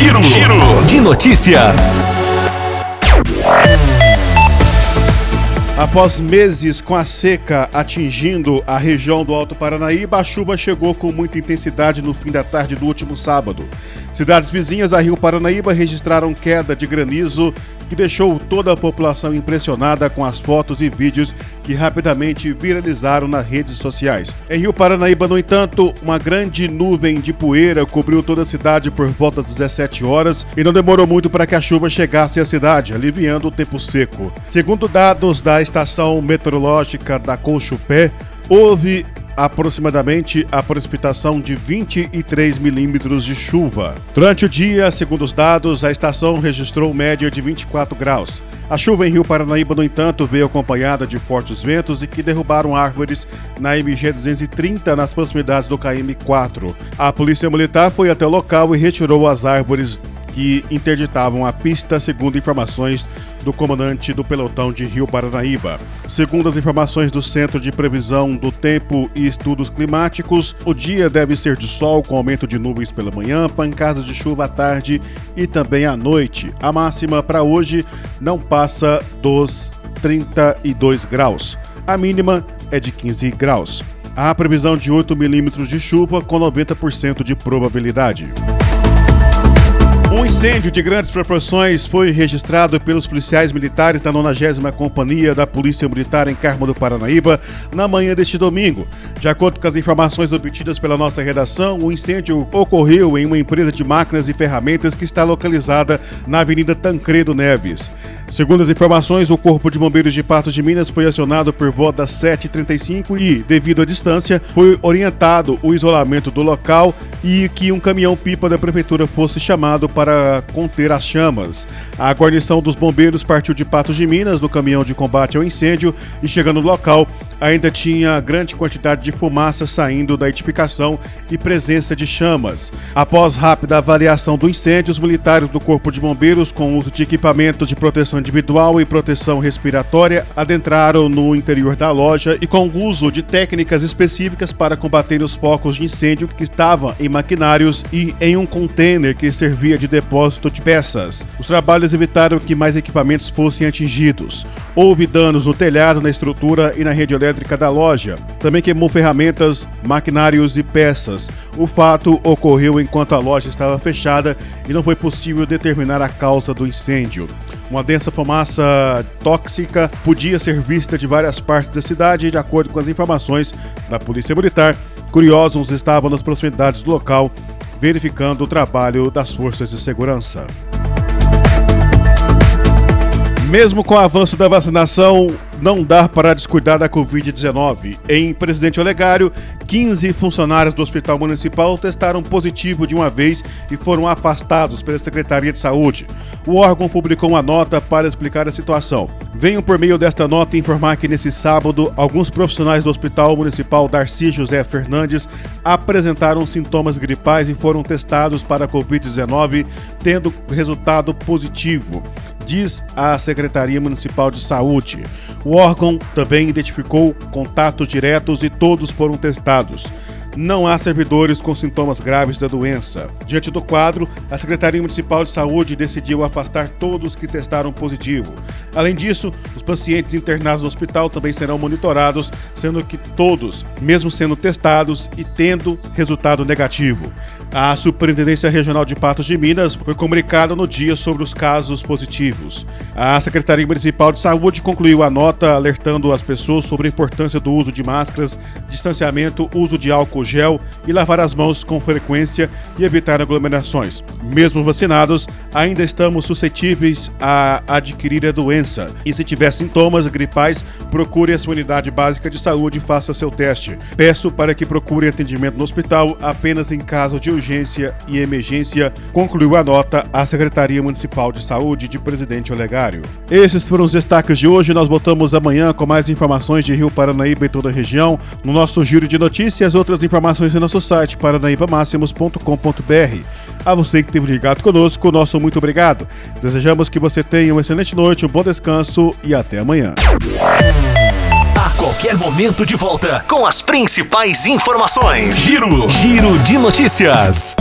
Giro, Giro de notícias. Após meses com a seca atingindo a região do Alto Paranaíba, a chuva chegou com muita intensidade no fim da tarde do último sábado. Cidades vizinhas a Rio Paranaíba registraram queda de granizo que deixou toda a população impressionada com as fotos e vídeos que rapidamente viralizaram nas redes sociais. Em Rio Paranaíba, no entanto, uma grande nuvem de poeira cobriu toda a cidade por volta das 17 horas e não demorou muito para que a chuva chegasse à cidade, aliviando o tempo seco. Segundo dados da estação meteorológica da Colchupé, houve aproximadamente a precipitação de 23 milímetros de chuva. Durante o dia, segundo os dados, a estação registrou média de 24 graus. A chuva em Rio Paranaíba, no entanto, veio acompanhada de fortes ventos e que derrubaram árvores na MG 230 nas proximidades do KM 4. A polícia militar foi até o local e retirou as árvores que interditavam a pista, segundo informações do comandante do pelotão de Rio Paranaíba. Segundo as informações do Centro de Previsão do Tempo e Estudos Climáticos, o dia deve ser de sol com aumento de nuvens pela manhã, pancadas de chuva à tarde e também à noite. A máxima para hoje não passa dos 32 graus. A mínima é de 15 graus. Há previsão de 8 milímetros de chuva com 90% de probabilidade. Um incêndio de grandes proporções foi registrado pelos policiais militares da 90 Companhia da Polícia Militar em Carmo do Paranaíba na manhã deste domingo. De acordo com as informações obtidas pela nossa redação, o incêndio ocorreu em uma empresa de máquinas e ferramentas que está localizada na Avenida Tancredo Neves. Segundo as informações, o Corpo de Bombeiros de Patos de Minas foi acionado por volta das 7h35 e, devido à distância, foi orientado o isolamento do local e que um caminhão-pipa da Prefeitura fosse chamado para conter as chamas. A guarnição dos bombeiros partiu de Patos de Minas no caminhão de combate ao incêndio e, chegando no local, ainda tinha grande quantidade de fumaça saindo da edificação e presença de chamas. Após rápida avaliação do incêndio, os militares do Corpo de Bombeiros, com uso de equipamentos de proteção individual e proteção respiratória, adentraram no interior da loja e com o uso de técnicas específicas para combater os focos de incêndio que estavam em maquinários e em um container que servia de depósito de peças. Os trabalhos evitaram que mais equipamentos fossem atingidos. Houve danos no telhado, na estrutura e na rede elétrica da loja. Também queimou ferramentas, maquinários e peças. O fato ocorreu enquanto a loja estava fechada e não foi possível determinar a causa do incêndio. Uma densa fumaça tóxica podia ser vista de várias partes da cidade de acordo com as informações da Polícia Militar, curiosos estavam nas proximidades do local verificando o trabalho das forças de segurança. Mesmo com o avanço da vacinação, não dá para descuidar da Covid-19. Em Presidente Olegário, 15 funcionários do Hospital Municipal testaram positivo de uma vez e foram afastados pela Secretaria de Saúde. O órgão publicou uma nota para explicar a situação. Venho por meio desta nota informar que nesse sábado, alguns profissionais do Hospital Municipal Darcy José Fernandes apresentaram sintomas gripais e foram testados para a Covid-19, tendo resultado positivo diz a Secretaria Municipal de Saúde. O órgão também identificou contatos diretos e todos foram testados não há servidores com sintomas graves da doença. Diante do quadro, a Secretaria Municipal de Saúde decidiu afastar todos que testaram positivo. Além disso, os pacientes internados no hospital também serão monitorados, sendo que todos, mesmo sendo testados e tendo resultado negativo. A Superintendência Regional de Patos de Minas foi comunicada no dia sobre os casos positivos. A Secretaria Municipal de Saúde concluiu a nota alertando as pessoas sobre a importância do uso de máscaras, distanciamento, uso de álcool gel e lavar as mãos com frequência e evitar aglomerações. Mesmo vacinados, ainda estamos suscetíveis a adquirir a doença. E se tiver sintomas gripais, procure a sua unidade básica de saúde e faça seu teste. Peço para que procure atendimento no hospital apenas em caso de urgência e emergência, concluiu a nota a Secretaria Municipal de Saúde de Presidente Olegário. Esses foram os destaques de hoje. Nós voltamos amanhã com mais informações de Rio Paranaíba e toda a região no nosso giro de notícias. Outras informações em nosso site paranaibamáximos.com.br. A você que esteve ligado conosco, nosso muito obrigado. Desejamos que você tenha uma excelente noite, um bom descanso e até amanhã. A qualquer momento de volta com as principais informações. Giro, Giro de notícias.